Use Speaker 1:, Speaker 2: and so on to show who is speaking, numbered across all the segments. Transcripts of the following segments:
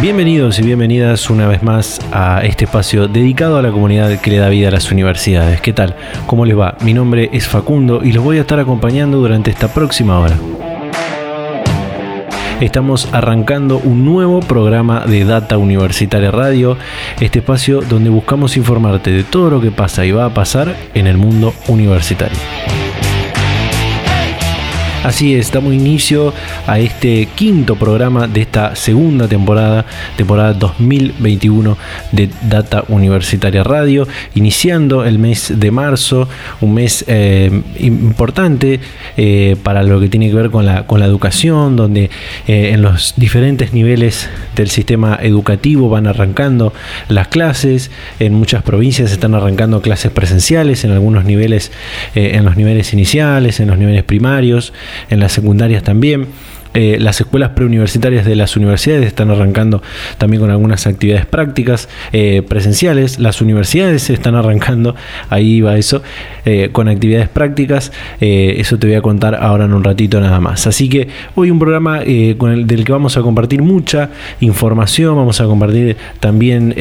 Speaker 1: Bienvenidos y bienvenidas una vez más a este espacio dedicado a la comunidad que le da vida a las universidades. ¿Qué tal? ¿Cómo les va? Mi nombre es Facundo y los voy a estar acompañando durante esta próxima hora. Estamos arrancando un nuevo programa de Data Universitaria Radio, este espacio donde buscamos informarte de todo lo que pasa y va a pasar en el mundo universitario. Así es, damos inicio a este quinto programa de esta segunda temporada, temporada 2021 de Data Universitaria Radio, iniciando el mes de marzo, un mes eh, importante eh, para lo que tiene que ver con la, con la educación, donde eh, en los diferentes niveles del sistema educativo van arrancando las clases, en muchas provincias están arrancando clases presenciales, en algunos niveles, en los niveles iniciales, en los niveles primarios, en las secundarias también. Eh, las escuelas preuniversitarias de las universidades están arrancando también con algunas actividades prácticas eh, presenciales. Las universidades están arrancando, ahí va eso, eh, con actividades prácticas. eso te voy a contar ahora en un ratito nada más. Así que hoy un programa del que vamos a compartir mucha información, vamos a compartir también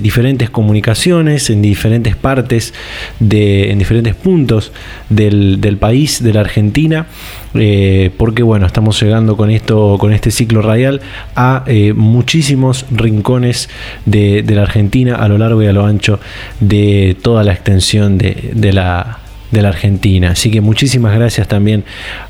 Speaker 1: diferentes comunicaciones en diferentes partes, de, en diferentes puntos del, del país, de la Argentina. Eh, porque bueno, estamos llegando con esto, con este ciclo radial a eh, muchísimos rincones de, la Argentina a lo largo y a lo ancho de toda la extensión de la de la Argentina. Así que muchísimas gracias también,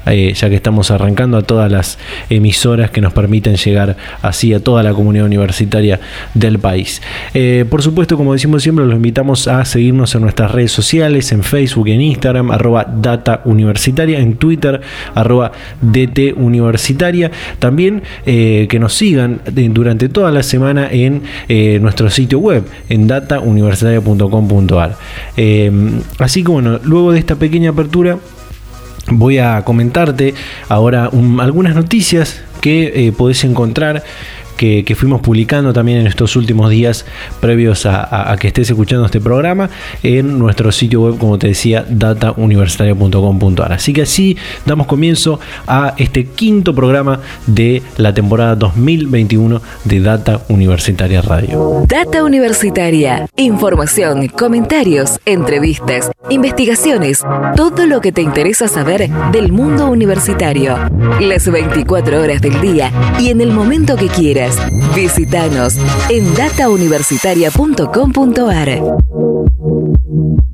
Speaker 1: eh, ya que estamos arrancando a todas las emisoras que nos permiten llegar así a toda la comunidad universitaria del país. Eh, por supuesto, como decimos siempre, los invitamos a seguirnos en nuestras redes sociales, en Facebook, en Instagram, arroba data universitaria, en Twitter, arroba DT universitaria. También eh, que nos sigan durante toda la semana en nuestro sitio web, en datauniversitaria.com.ar. así que bueno, luego de esta pequeña apertura, voy a comentarte ahora algunas noticias que eh, podés encontrar que, fuimos publicando también en estos últimos días previos a, que estés escuchando este programa en nuestro sitio web, como te decía, datauniversitaria.com.ar. Así que así damos comienzo a este quinto programa de la temporada 2021 de Data Universitaria Radio.
Speaker 2: Data Universitaria, información, comentarios, entrevistas, investigaciones, todo lo que te interesa saber del mundo universitario. Las 24 horas del día y en el momento que quieras. Visítanos en datauniversitaria.com.ar.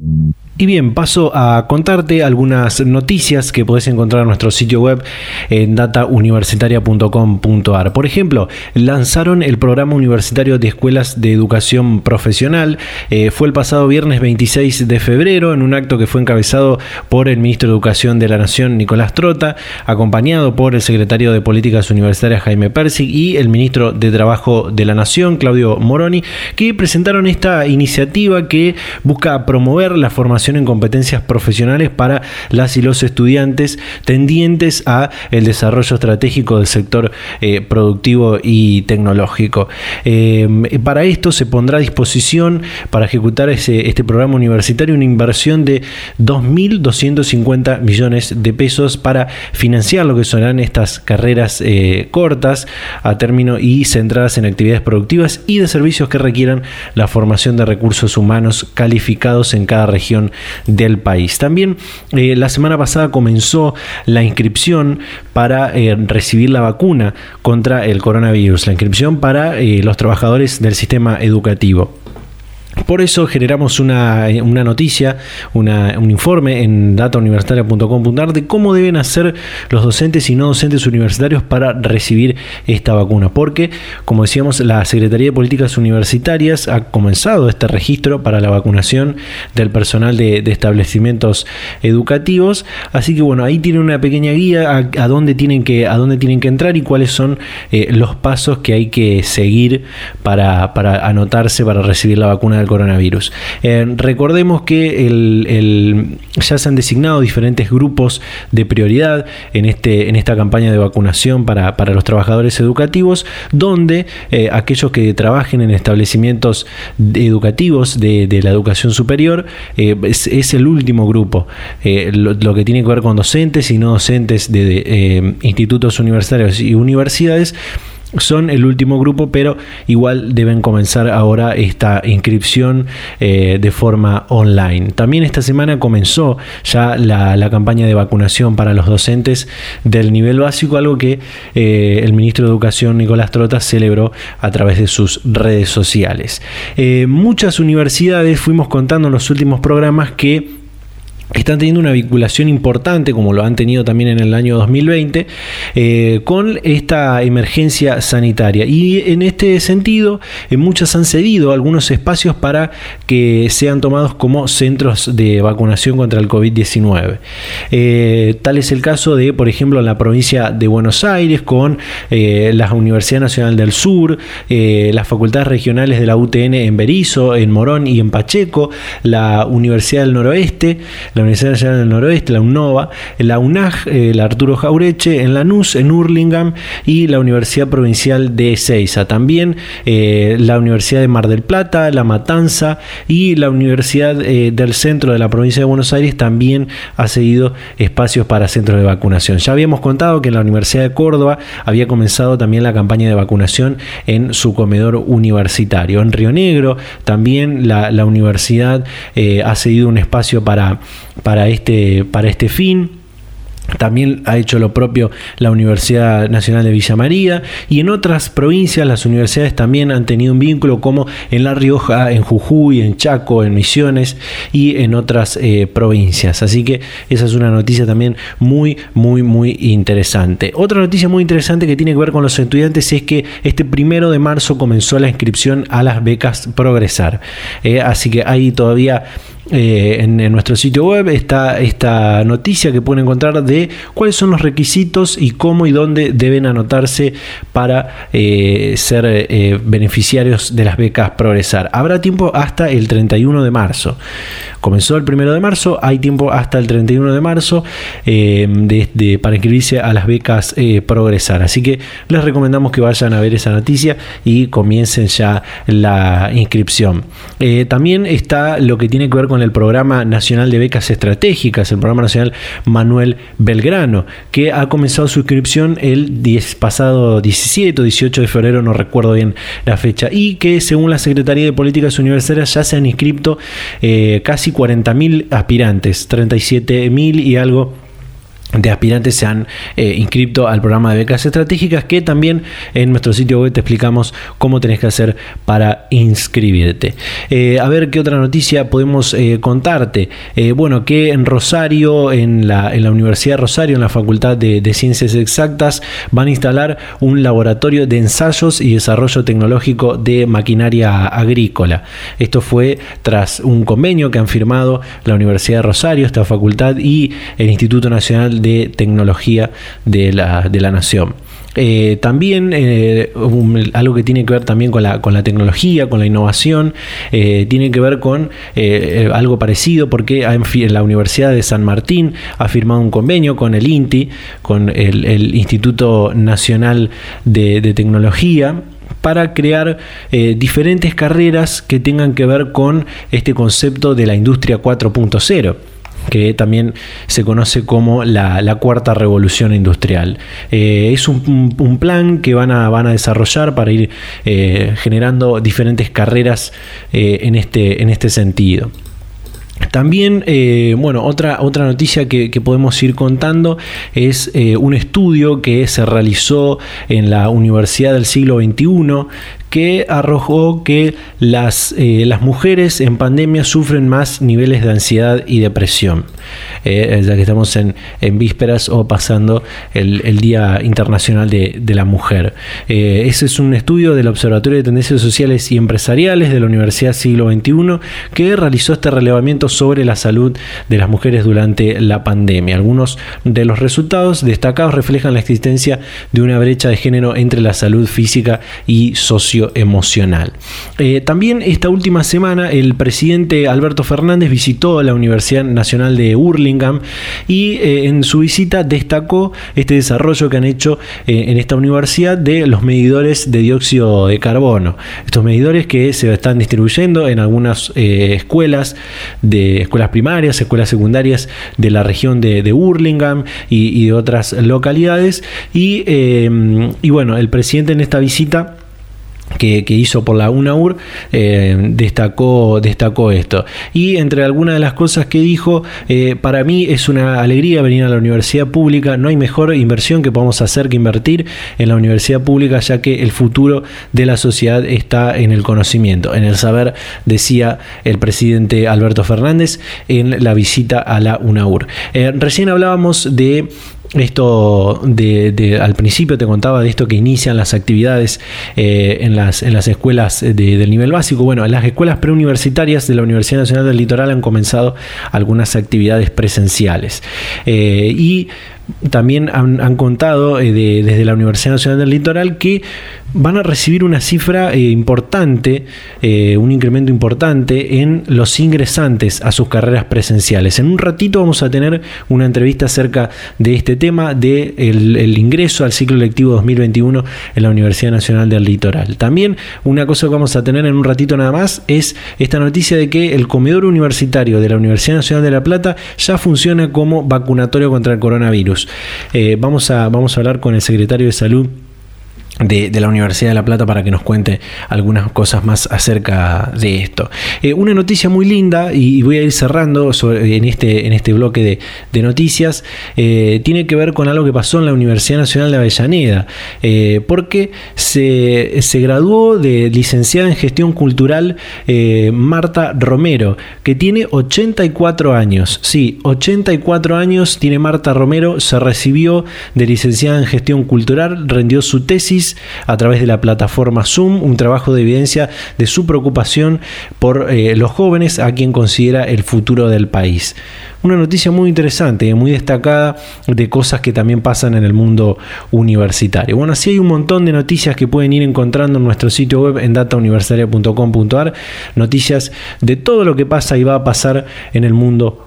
Speaker 1: Y bien, paso a contarte algunas noticias que puedes encontrar en nuestro sitio web en datauniversitaria.com.ar. Por ejemplo, lanzaron el programa universitario de escuelas de educación profesional. Eh, fue el pasado viernes 26 de febrero en un acto que fue encabezado por el ministro de Educación de la Nación, Nicolás Trota, acompañado por el secretario de Políticas Universitarias, Jaime Persig, y el ministro de Trabajo de la Nación, Claudio Moroni, que presentaron esta iniciativa que busca promover la formación en competencias profesionales para las y los estudiantes tendientes a el desarrollo estratégico del sector eh, productivo y tecnológico. Eh, para esto se pondrá a disposición para ejecutar ese, este programa universitario una inversión de 2.250 millones de pesos para financiar lo que serán estas carreras eh, cortas a término y centradas en actividades productivas y de servicios que requieran la formación de recursos humanos calificados en cada región del país. También eh, la semana pasada comenzó la inscripción para eh, recibir la vacuna contra el coronavirus, la inscripción para eh, los trabajadores del sistema educativo. Por eso generamos una, noticia, un informe en datauniversitaria.com.ar de cómo deben hacer los docentes y no docentes universitarios para recibir esta vacuna. Porque, como decíamos, la Secretaría de Políticas Universitarias ha comenzado este registro para la vacunación del personal de, establecimientos educativos. Así que bueno, ahí tienen una pequeña guía a, dónde, tienen que, a dónde tienen que entrar y cuáles son eh, los pasos que hay que seguir para, para anotarse para recibir la vacuna coronavirus. Eh, recordemos que ya se han designado diferentes grupos de prioridad en, este, esta campaña de vacunación para, los trabajadores educativos, donde eh, aquellos que trabajen en establecimientos educativos de, la educación superior eh, es, el último grupo. Lo, que tiene que ver con docentes y no docentes de institutos universitarios y universidades son el último grupo, pero igual deben comenzar ahora esta inscripción eh, de forma online. También esta semana comenzó ya la, campaña de vacunación para los docentes del nivel básico, algo que eh, el ministro de Educación Nicolás Trota celebró a través de sus redes sociales. Eh, muchas universidades fuimos contando en los últimos programas que están teniendo una vinculación importante, como lo han tenido también en el año 2020, eh, con esta emergencia sanitaria. Y en este sentido, eh, muchas han cedido algunos espacios para que sean tomados como centros de vacunación contra el COVID-19. Eh, tal es el caso de, por ejemplo, la provincia de Buenos Aires, con la Universidad Nacional del Sur, las facultades regionales de la UTN en Berizo, en Morón y en Pacheco, la Universidad del Noroeste, la Universidad Nacional del Noroeste, la UNOVA, la UNAG, el Arturo Jaureche, en Lanús, en Hurlingham y la Universidad Provincial de Ezeiza. También eh, la Universidad de Mar del Plata, La Matanza y la Universidad eh, del Centro de la Provincia de Buenos Aires también ha seguido espacios para centros de vacunación. Ya habíamos contado que la Universidad de Córdoba había comenzado también la campaña de vacunación en su comedor universitario. En Río Negro también la, universidad eh, ha seguido un espacio para para este, para este fin. También ha hecho lo propio la Universidad Nacional de Villa María y en otras provincias las universidades también han tenido un vínculo como en La Rioja, en Jujuy, en Chaco, en Misiones y en otras eh, provincias. Así que esa es una noticia también muy, muy, muy interesante. Otra noticia muy interesante que tiene que ver con los estudiantes es que este primero de marzo comenzó la inscripción a las becas Progresar. Eh, así que hay todavía eh, en, nuestro sitio web está esta noticia que pueden encontrar de cuáles son los requisitos y cómo y dónde deben anotarse para eh, ser eh, beneficiarios de las becas Progresar. Habrá tiempo hasta el 31 de marzo. Comenzó el 1 de marzo, hay tiempo hasta el 31 de marzo para inscribirse a las becas Progresar. Así que les recomendamos que vayan a ver esa noticia y comiencen ya la inscripción. también está lo que tiene que ver con el Programa Nacional de Becas Estratégicas, el Programa Nacional Manuel Belgrano, que ha comenzado su inscripción el 10, pasado 17 o 18 de febrero, no recuerdo bien la fecha, y que según la Secretaría de Políticas Universitarias ya se han inscrito eh, casi 40.000 aspirantes, 37.000 y algo de aspirantes se han eh, inscrito al programa de becas estratégicas que también en nuestro sitio web te explicamos cómo tenés que hacer para inscribirte. Eh, a ver qué otra noticia podemos eh, contarte. bueno, que en Rosario, en la, en la, Universidad de Rosario, en la Facultad de, de, Ciencias Exactas, van a instalar un laboratorio de ensayos y desarrollo tecnológico de maquinaria agrícola. Esto fue tras un convenio que han firmado la Universidad de Rosario, esta facultad y el Instituto Nacional de Tecnología de la, de la Nación. Eh, también eh, algo que tiene que ver también con la, con la tecnología, con la innovación, eh, tiene que ver con algo parecido porque en la Universidad de San Martín ha firmado un convenio con el INTI, con el, Instituto Nacional de, de Tecnología, para crear diferentes carreras que tengan que ver con este concepto de la industria 4.0 que también se conoce como la, cuarta revolución industrial. Eh, es un, plan que van a, van a desarrollar para ir eh, generando diferentes carreras eh, en, este, en este sentido. También, bueno, otra, otra noticia que, podemos ir contando es un estudio que se realizó en la Universidad del siglo XXI que arrojó que las, eh, las mujeres en pandemia sufren más niveles de ansiedad y depresión, eh, ya que estamos en, vísperas o pasando el, Día Internacional de, la Mujer. Eh, ese es un estudio del Observatorio de Tendencias Sociales y Empresariales de la Universidad Siglo XXI que realizó este relevamiento sobre la salud de las mujeres durante la pandemia. Algunos de los resultados destacados reflejan la existencia de una brecha de género entre la salud física y socioemocional. Eh, también esta última semana el presidente Alberto Fernández visitó la Universidad Nacional de Hurlingham y eh, en su visita destacó este desarrollo que han hecho eh, en esta universidad de los medidores de dióxido de carbono. Estos medidores que se están distribuyendo en algunas escuelas, de escuelas primarias, escuelas secundarias de la región de, de Hurlingham y, de otras localidades. Y bueno, el presidente en esta visita que, hizo por la UNAUR eh, destacó, destacó esto. Y entre algunas de las cosas que dijo, eh, para mí es una alegría venir a la universidad pública, no hay mejor inversión que podamos hacer que invertir en la universidad pública, ya que el futuro de la sociedad está en el conocimiento, en el saber, decía el presidente Alberto Fernández en la visita a la UNAUR. Eh, recién hablábamos de esto de, al principio te contaba de esto que inician las actividades eh, en, las, en las escuelas del nivel básico. Bueno, en las escuelas preuniversitarias de la Universidad Nacional del Litoral han comenzado algunas actividades presenciales. Eh, y también han, contado eh, desde la Universidad Nacional del Litoral que van a recibir una cifra eh, importante, eh, un incremento importante en los ingresantes a sus carreras presenciales. En un ratito vamos a tener una entrevista acerca de este tema, de el, ingreso al ciclo lectivo 2021 en la Universidad Nacional del Litoral. También una cosa que vamos a tener en un ratito nada más es esta noticia de que el comedor universitario de la Universidad Nacional de La Plata ya funciona como vacunatorio contra el coronavirus. Eh, vamos, a, vamos a hablar con el secretario de Salud de, la Universidad de La Plata para que nos cuente algunas cosas más acerca de esto. Eh, una noticia muy linda, y, voy a ir cerrando en, este, en este bloque de, noticias, eh, tiene que ver con algo que pasó en la Universidad Nacional de Avellaneda, eh, porque se, se, graduó de licenciada en gestión cultural Marta Romero, que tiene 84 años. Sí, 84 años tiene Marta Romero, se recibió de licenciada en gestión cultural, rendió su tesis, a través de la plataforma Zoom, un trabajo de evidencia de su preocupación por eh, los jóvenes a quien considera el futuro del país. Una noticia muy interesante, muy destacada de cosas que también pasan en el mundo universitario. Bueno, así hay un montón de noticias que pueden ir encontrando en nuestro sitio web en datauniversitaria.com.ar, noticias de todo lo que pasa y va a pasar en el mundo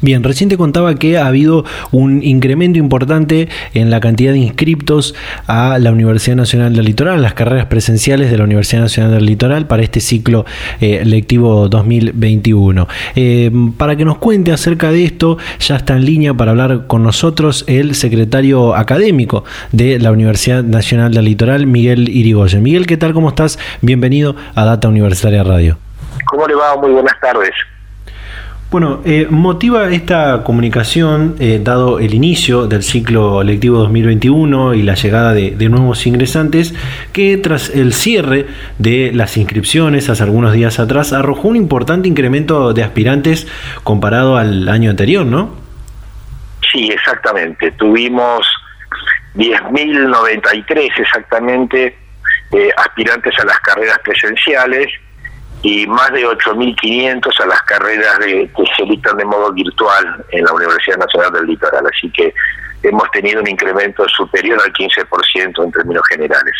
Speaker 1: Bien, recién te contaba que ha habido un incremento importante en la cantidad de inscriptos a la Universidad Nacional del Litoral, las carreras presenciales de la Universidad Nacional del Litoral para este ciclo eh, lectivo 2021. Eh, para que nos cuente acerca de esto, ya está en línea para hablar con nosotros el secretario académico de la Universidad Nacional del Litoral, Miguel Irigoyen. Miguel, ¿qué tal? ¿Cómo estás? Bienvenido a Data Universitaria Radio.
Speaker 3: ¿Cómo le va? Muy buenas tardes.
Speaker 1: Bueno, eh, motiva esta comunicación, eh, dado el inicio del ciclo lectivo 2021 y la llegada de, nuevos ingresantes, que tras el cierre de las inscripciones hace algunos días atrás arrojó un importante incremento de aspirantes comparado al año anterior, ¿no?
Speaker 3: Sí, exactamente. Tuvimos 10.093 exactamente eh, aspirantes a las carreras presenciales y más de 8.500 a las carreras de, que se dictan de modo virtual en la Universidad Nacional del Litoral. Así que hemos tenido un incremento superior al 15% en términos generales.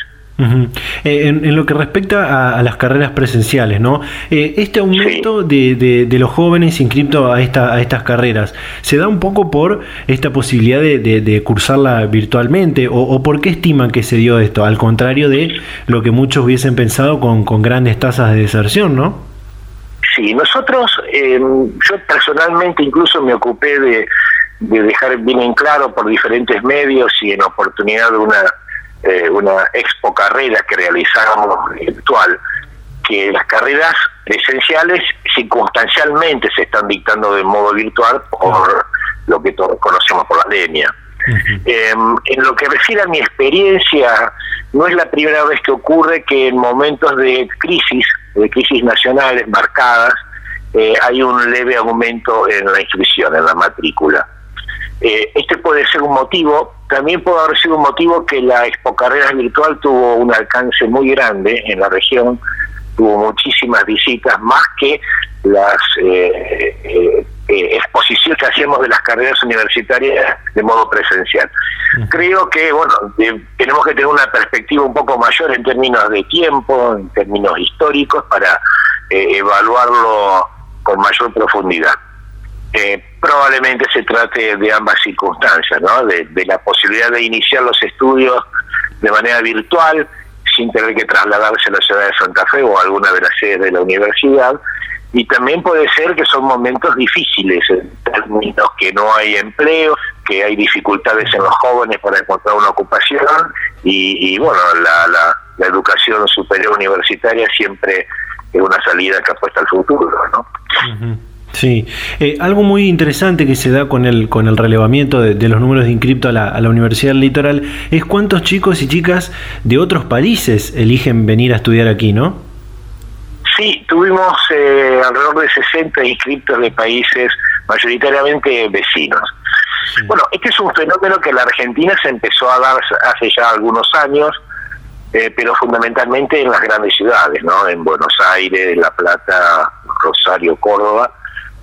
Speaker 1: Eh, en, lo que respecta a, las carreras presenciales, ¿no? Eh, este aumento de, los jóvenes inscritos a, esta, a estas carreras, ¿se da un poco por esta posibilidad de, cursarla virtualmente? O, por qué estiman que se dio esto? Al contrario de lo que muchos hubiesen pensado con, grandes tasas de deserción, ¿no?
Speaker 3: Sí, nosotros, em, yo personalmente incluso me ocupé de, de dejar bien en claro por diferentes medios y en oportunidad de una, eh, una expo carrera que realizamos virtual, que las carreras esenciales circunstancialmente se están dictando de modo virtual por lo que todos conocemos por la pandemia. Em, en lo que refiere a mi experiencia, no es la primera vez que ocurre que en momentos de crisis, de crisis nacionales marcadas, eh, hay un leve aumento en la inscripción, en la matrícula. Eh, este puede ser un motivo, también puede haber sido un motivo que la Expo Carreras Virtual tuvo un alcance muy grande en la región, tuvo muchísimas visitas, más que las eh, eh, eh, exposiciones que hacíamos de las carreras universitarias de modo presencial. Creo que, bueno, tenemos que tener una perspectiva un poco mayor en términos de tiempo, en términos históricos, para evaluarlo con mayor profundidad. Probablemente se trate de ambas circunstancias, ¿no? de la posibilidad de iniciar los estudios de manera virtual, sin tener que trasladarse a la ciudad de Santa Fe o a alguna de las sedes de la universidad. Y también puede ser que son momentos difíciles, en términos que no hay empleo, que hay dificultades en los jóvenes para encontrar una ocupación y, bueno, la, la, educación superior universitaria siempre es una salida que apuesta al futuro, ¿no?
Speaker 1: Sí, eh, algo muy interesante que se da con el, con el relevamiento de, los números de inscripto a la, a la, Universidad Litoral es cuántos chicos y chicas de otros países eligen venir a estudiar aquí, ¿no?
Speaker 3: Sí, tuvimos eh, alrededor de 60 inscriptos de países mayoritariamente vecinos. Bueno, este es un fenómeno que en la Argentina se empezó a dar hace ya algunos años, eh, pero fundamentalmente en las grandes ciudades, ¿no? En Buenos Aires, La Plata, Rosario, Córdoba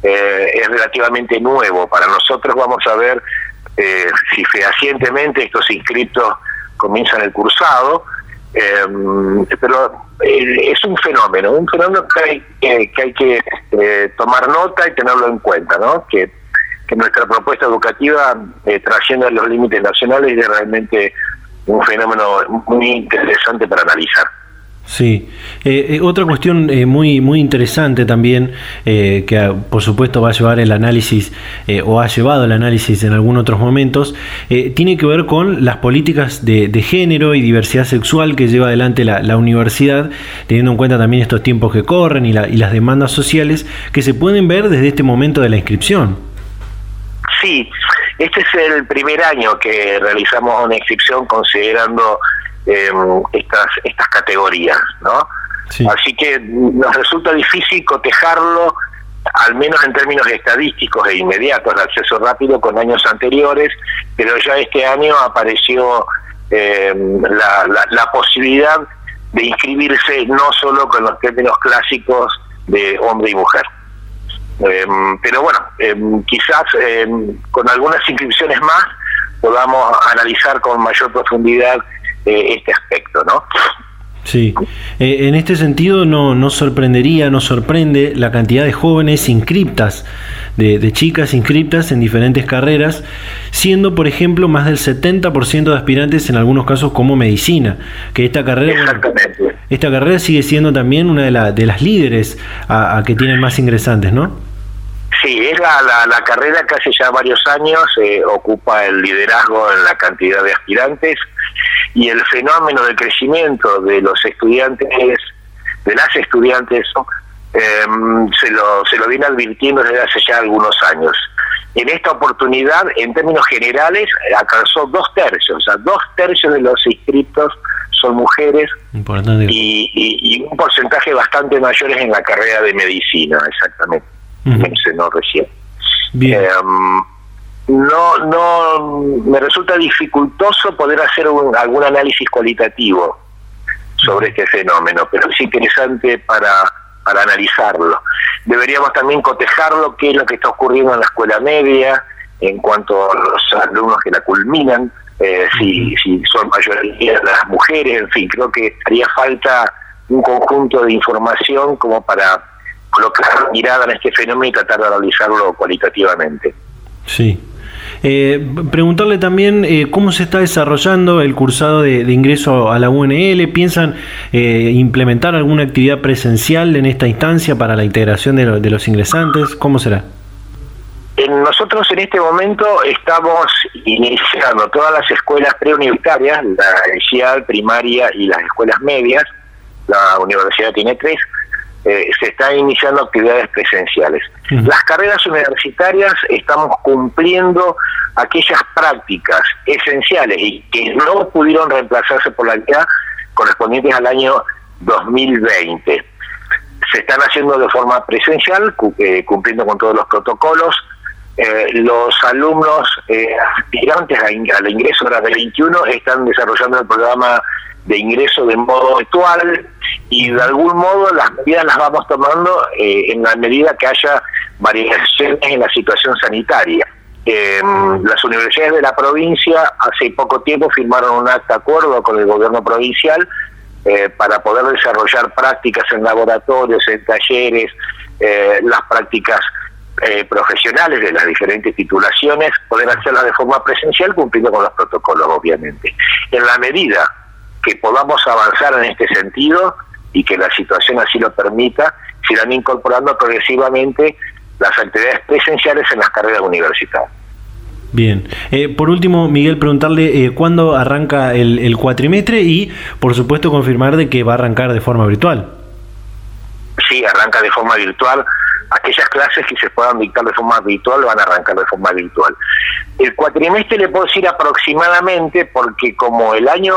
Speaker 3: eh, es relativamente nuevo. Para nosotros vamos a ver eh, si fehacientemente estos inscritos comienzan el cursado, eh, pero es un fenómeno, un fenómeno que hay que, tomar nota y tenerlo en cuenta, ¿no? Que, que nuestra propuesta educativa trascienda los límites nacionales y es realmente un fenómeno muy interesante para analizar.
Speaker 1: Sí, eh, eh, otra cuestión eh, muy, muy interesante también, que ah, por supuesto va a llevar el análisis o ha llevado el análisis en algunos otros momentos, tiene que ver con las políticas de, género y diversidad sexual que lleva adelante la, universidad, teniendo en cuenta también estos tiempos que corren y, y las demandas sociales que se pueden ver desde este momento de la inscripción.
Speaker 3: Sí, este es el primer año que realizamos una inscripción considerando eh, estas, estas categorías, ¿no? Así que nos resulta difícil cotejarlo, al menos en términos estadísticos e inmediatos, de acceso rápido con años anteriores, pero ya este año apareció eh, la, la, posibilidad de inscribirse no solo con los términos clásicos de hombre y mujer. Em, pero bueno, em, quizás con algunas inscripciones más podamos analizar con mayor profundidad este aspecto, ¿no?
Speaker 1: Sí, eh, en este sentido no, no sorprendería, no sorprende la cantidad de jóvenes inscriptas, de, chicas inscriptas en diferentes carreras, siendo por ejemplo más del 70% de aspirantes en algunos casos como medicina, que esta carrera, esta carrera sigue siendo también una de, de las líderes a, a que tienen más ingresantes, ¿no?
Speaker 3: Sí, es la, la, carrera que hace ya varios años eh, ocupa el liderazgo en la cantidad de aspirantes y el fenómeno de crecimiento de los estudiantes, de las estudiantes, em, se, lo, se lo viene advirtiendo desde hace ya algunos años. En esta oportunidad, en términos generales, alcanzó dos tercios, o sea, dos tercios de los inscritos son mujeres y, y, un porcentaje bastante mayor es en la carrera de medicina, exactamente mencionó recién. Em, no, no, me resulta dificultoso poder hacer algún análisis cualitativo sobre este fenómeno, pero es interesante para, para analizarlo. Deberíamos también cotejarlo, qué es lo que está ocurriendo en la escuela media, en cuanto a los alumnos que la culminan, eh, si, si son mayoría las mujeres, en fin, creo que haría falta un conjunto de información como para colocar mirada en este fenómeno y tratar de analizarlo cualitativamente.
Speaker 1: Sí. Eh, preguntarle también eh, cómo se está desarrollando el cursado de, ingreso a la UNL. ¿Piensan eh, implementar alguna actividad presencial en esta instancia para la integración de, los ingresantes? ¿Cómo será?
Speaker 3: nosotros en este momento estamos iniciando todas las escuelas preuniversitarias, la inicial, primaria y las escuelas medias, la universidad tiene tres, eh, se están iniciando actividades presenciales. Las carreras universitarias estamos cumpliendo aquellas prácticas esenciales y que no pudieron reemplazarse por la actividad correspondientes al año 2020. Se están haciendo de forma presencial, eh, cumpliendo con todos los protocolos. Eh, los alumnos aspirantes al ingreso de la 21 están desarrollando el programa de ingreso de modo virtual y de algún modo las medidas las vamos tomando eh, en la medida que haya variaciones en la situación sanitaria. Eh, las universidades de la provincia hace poco tiempo firmaron un acta acuerdo con el gobierno provincial eh, para poder desarrollar prácticas en laboratorios, en talleres, las prácticas profesionales de las diferentes titulaciones, poder hacerlas de forma presencial cumpliendo con los protocolos, obviamente. En la medida que podamos avanzar en este sentido y que la situación así lo permita, se irán incorporando progresivamente las actividades presenciales en las carreras universitarias.
Speaker 1: Bien. Eh, por último, Miguel, preguntarle eh, cuándo arranca el, cuatrimestre y, por supuesto, confirmar de que va a arrancar de forma virtual.
Speaker 3: Sí, arranca de forma virtual. Aquellas clases que se puedan dictar de forma virtual van a arrancar de forma virtual. El cuatrimestre le puedo decir aproximadamente porque como el año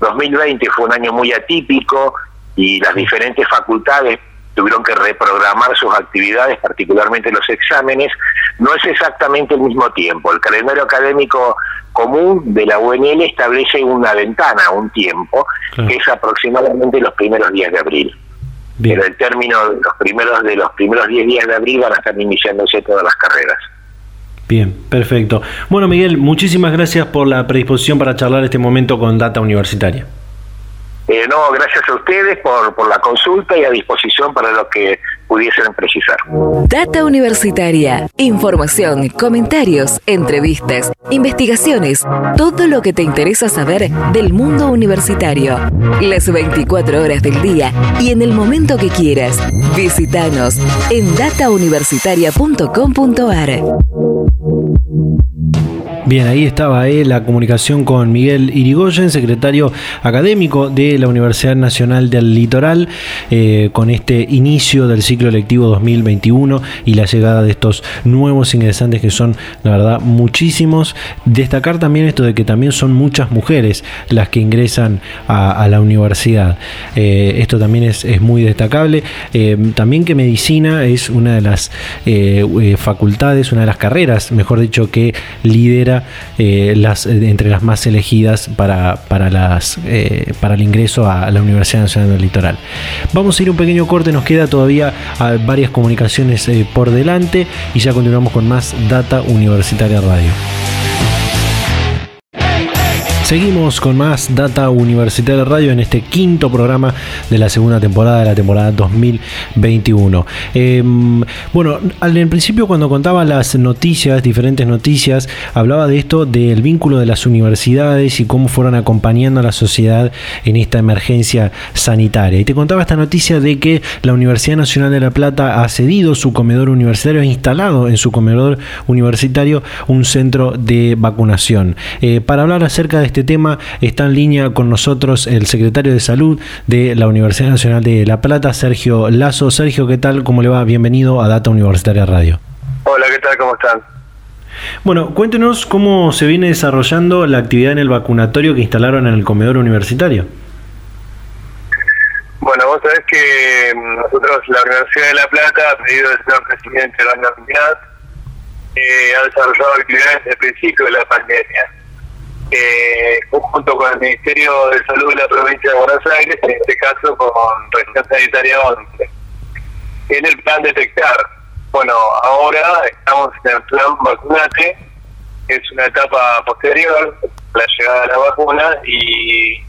Speaker 3: 2020 fue un año muy atípico y las diferentes facultades tuvieron que reprogramar sus actividades, particularmente los exámenes, no es exactamente el mismo tiempo. El calendario académico común de la UNL establece una ventana, un tiempo, que es aproximadamente los primeros días de abril. Pero el término de los primeros de los primeros 10 días de abril van a estar iniciándose todas las carreras.
Speaker 1: Bien, perfecto. Bueno, Miguel, muchísimas gracias por la predisposición para charlar este momento con Data Universitaria.
Speaker 3: Eh, no, gracias a ustedes por, por la consulta y a disposición para lo que pudiesen precisar.
Speaker 2: Data Universitaria. Información, comentarios, entrevistas, investigaciones, todo lo que te interesa saber del mundo universitario. Las 24 horas del día y en el momento que quieras. Visítanos en datauniversitaria.com.ar.
Speaker 1: Bien, ahí estaba eh, la comunicación con Miguel Irigoyen, secretario académico de la Universidad Nacional del Litoral, eh, con este inicio del ciclo lectivo 2021 y la llegada de estos nuevos ingresantes que son, la verdad, muchísimos. Destacar también esto de que también son muchas mujeres las que ingresan a, la universidad. Eh, esto también es, es muy destacable. también que medicina es una de las facultades, una de las carreras, mejor dicho, que lidera eh, eh, entre las más elegidas para, para, las, eh, para el ingreso a la Universidad Nacional del Litoral. Vamos a ir un pequeño corte, nos queda todavía ah, varias comunicaciones por delante y ya continuamos con más Data Universitaria Radio. Seguimos con más Data Universitaria Radio en este quinto programa de la segunda temporada de la temporada 2021. Em, bueno, al en principio cuando contaba las noticias, diferentes noticias, hablaba de esto del vínculo de las universidades y cómo fueron acompañando a la sociedad en esta emergencia sanitaria. Y te contaba esta noticia de que la Universidad Nacional de La Plata ha cedido su comedor universitario, ha instalado en su comedor universitario un centro de vacunación. Eh, para hablar acerca de este este tema está en línea con nosotros el secretario de Salud de la Universidad Nacional de La Plata, Sergio Lazo. Sergio, ¿qué tal? ¿Cómo le va? Bienvenido a Data Universitaria Radio.
Speaker 4: Hola, ¿qué tal? ¿Cómo están?
Speaker 1: Bueno, cuéntenos cómo se viene desarrollando la actividad en el vacunatorio que instalaron en el comedor universitario.
Speaker 4: Bueno, vos sabés que mm, nosotros, la Universidad de La Plata, a pedido del señor presidente de la Universidad, eh, ha desarrollado actividades desde el principio de la pandemia eh, junto con el Ministerio de Salud de la provincia de Buenos Aires, en este caso con Región Sanitaria 11, en el plan detectar. Bueno, ahora estamos en el plan vacunate, es una etapa posterior la llegada de la vacuna y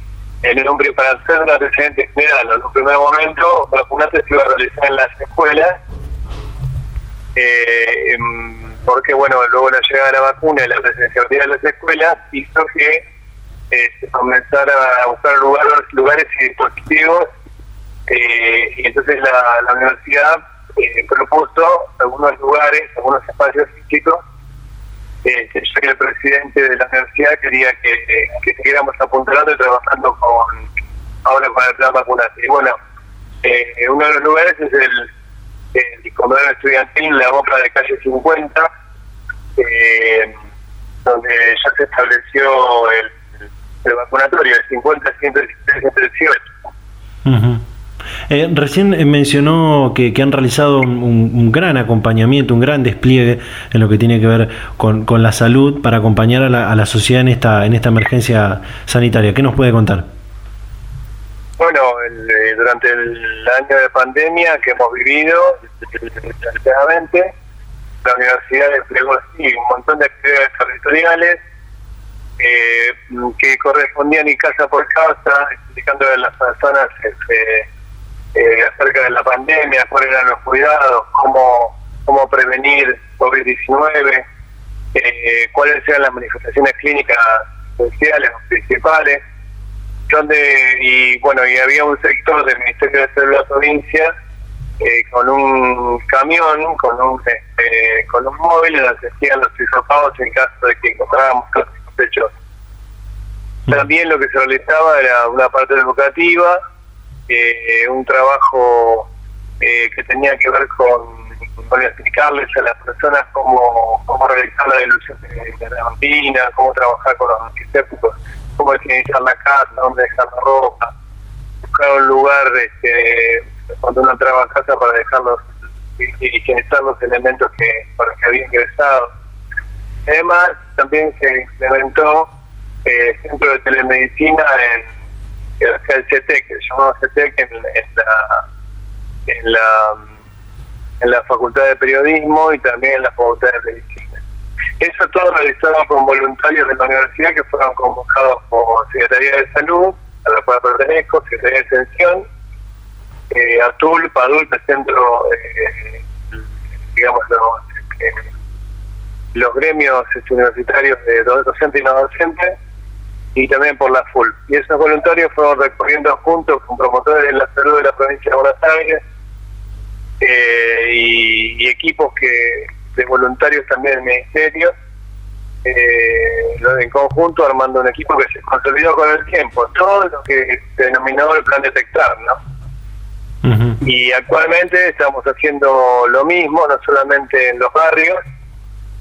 Speaker 4: en un, para hacer un antecedente general, en un primer momento, vacunate se iba a realizar en las escuelas. Eh, porque bueno, luego la llegada de la vacuna y la presencialidad de las escuelas hizo que se comenzara a buscar lugares, lugares y dispositivos eh, y entonces la, universidad eh, propuso algunos lugares, algunos espacios físicos, este, ya que el presidente de la universidad quería que, que siguiéramos apuntando y trabajando con ahora con el plan vacunación. Y bueno, eh, uno de los lugares es el, el comedor estudiantil, la boca de calle 50, eh, donde ya se estableció el, el vacunatorio, el 50, 116, 118.
Speaker 1: Eh, recién eh, mencionó que, que han realizado un, un, gran acompañamiento, un gran despliegue en lo que tiene que ver con, con la salud para acompañar a la, a la, sociedad en esta, en esta emergencia sanitaria. ¿Qué nos puede contar?
Speaker 4: Bueno, el, eh, durante el año de pandemia que hemos vivido, la universidad desplegó sí, un montón de actividades territoriales eh, que correspondían y casa por casa, explicando a las personas este, eh, acerca de la pandemia, cuáles eran los cuidados, cómo, cómo prevenir COVID-19, eh, cuáles eran las manifestaciones clínicas esenciales o principales, donde, y bueno, y había un sector del Ministerio de Salud de la provincia eh, con un camión, con un este, con un móvil donde hacían los hisopados en caso de que encontrábamos casos sospechosos. También lo que se realizaba era una parte educativa, eh, un trabajo eh, que tenía que ver con, con, explicarles a las personas cómo, cómo realizar la dilución de, la bambina, cómo trabajar con los antisépticos, cómo higienizar la casa, dónde dejar la ropa, buscar un lugar este, cuando uno entraba a casa para dejarlos higienizar los elementos que para que había ingresado. Además, también se implementó eh, centro de telemedicina en el que se llamaba CT, en, en, la, en, la, en la Facultad de Periodismo y también en la Facultad de Medicina. Eso todo realizado con voluntarios de la universidad que fueron convocados por Secretaría de Salud, a la cual pertenezco, Secretaría de Extensión, eh, ATUL, PADUL, el centro, eh, digamos, los, eh, los gremios universitarios de docentes y no docentes, y también por la FUL. Y esos voluntarios fueron recorriendo juntos con promotores de la salud de la provincia de Buenos Aires eh, y, y, equipos que de voluntarios también del ministerio, eh, en conjunto armando un equipo que se consolidó con el tiempo, todo lo que se denominó el plan detectar, ¿no? Y actualmente estamos haciendo lo mismo, no solamente en los barrios,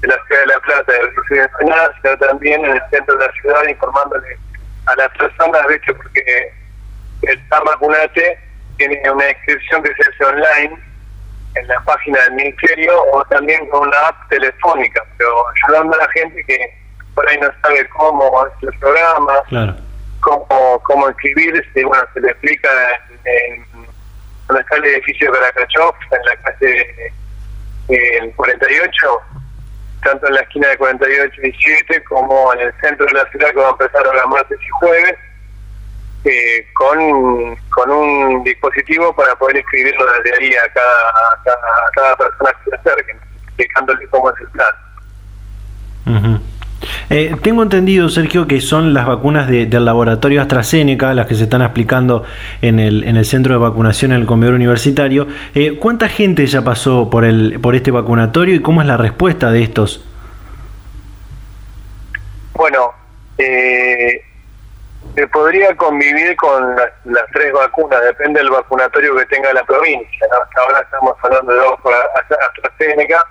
Speaker 4: de la ciudad de La Plata, del Río Español, sino también en el centro de la ciudad, informándole a las personas, de hecho, porque el PAN Vacunate tiene una inscripción que se hace online en la página del Ministerio o también con una app telefónica, pero ayudando a la gente que por ahí no sabe cómo hacer el programa,
Speaker 1: claro.
Speaker 4: cómo, cómo inscribirse, bueno, se le explica en, en donde está el edificio de Caracachov, en la calle eh, 48, tanto en la esquina de 48 y 17 como en el centro de la ciudad que va a empezar ahora martes y jueves, eh, con, con un dispositivo para poder escribirlo desde ahí a cada, a cada, persona que se acerque, explicándole cómo es el plan.
Speaker 1: Eh, tengo entendido, Sergio, que son las vacunas de, del laboratorio AstraZeneca las que se están aplicando en el, en el centro de vacunación en el comedor universitario. Eh, ¿Cuánta gente ya pasó por, el, por este vacunatorio y cómo es la respuesta de estos?
Speaker 4: Bueno, eh, se podría convivir con las, las, tres vacunas, depende del vacunatorio que tenga la provincia. ahora estamos hablando de AstraZeneca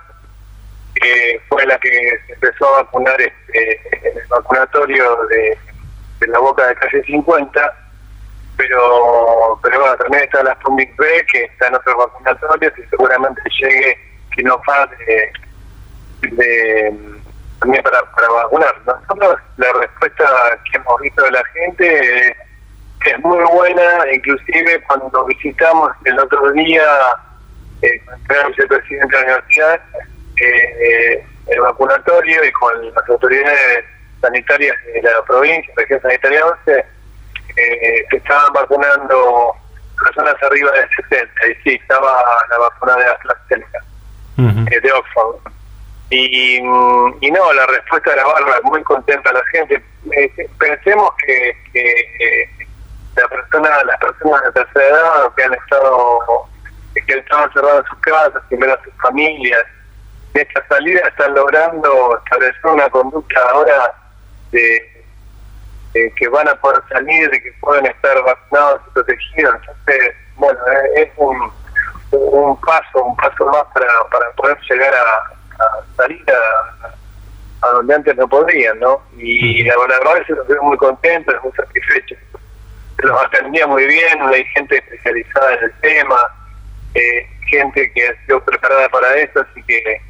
Speaker 4: que fue la que empezó a vacunar este, en el vacunatorio de, la boca de calle 50, pero pero bueno, también está la Sputnik B, que está en otros vacunatorios y seguramente llegue Sinopharm de, de, también para, para vacunar. Nosotros la respuesta que hemos visto de la gente es, es muy buena, inclusive cuando visitamos el otro día eh, el vicepresidente de la universidad, eh, el vacunatorio y con las autoridades sanitarias de la provincia, región sanitaria 11, eh, se estaban vacunando personas arriba de 70 y sí, estaba la vacuna de AstraZeneca, uh -huh. eh, de Oxford. Y, y no, la respuesta era bárbara, muy contenta la gente. Eh, pensemos que, que la persona, las personas de tercera edad que han estado que estaban cerrados en sus casas, primero a sus familias. En esta salida están logrando establecer una conducta ahora de, que van a poder salir, de que pueden estar vacunados y protegidos. Entonces, bueno, es un, un paso, un paso más para, para poder llegar a, a salir a, a, donde antes no podían, ¿no? Y la verdad es que veo muy contentos, muy satisfechos. Los atendía muy bien, hay gente especializada en el tema, eh, gente que ha sido preparada para eso, así que,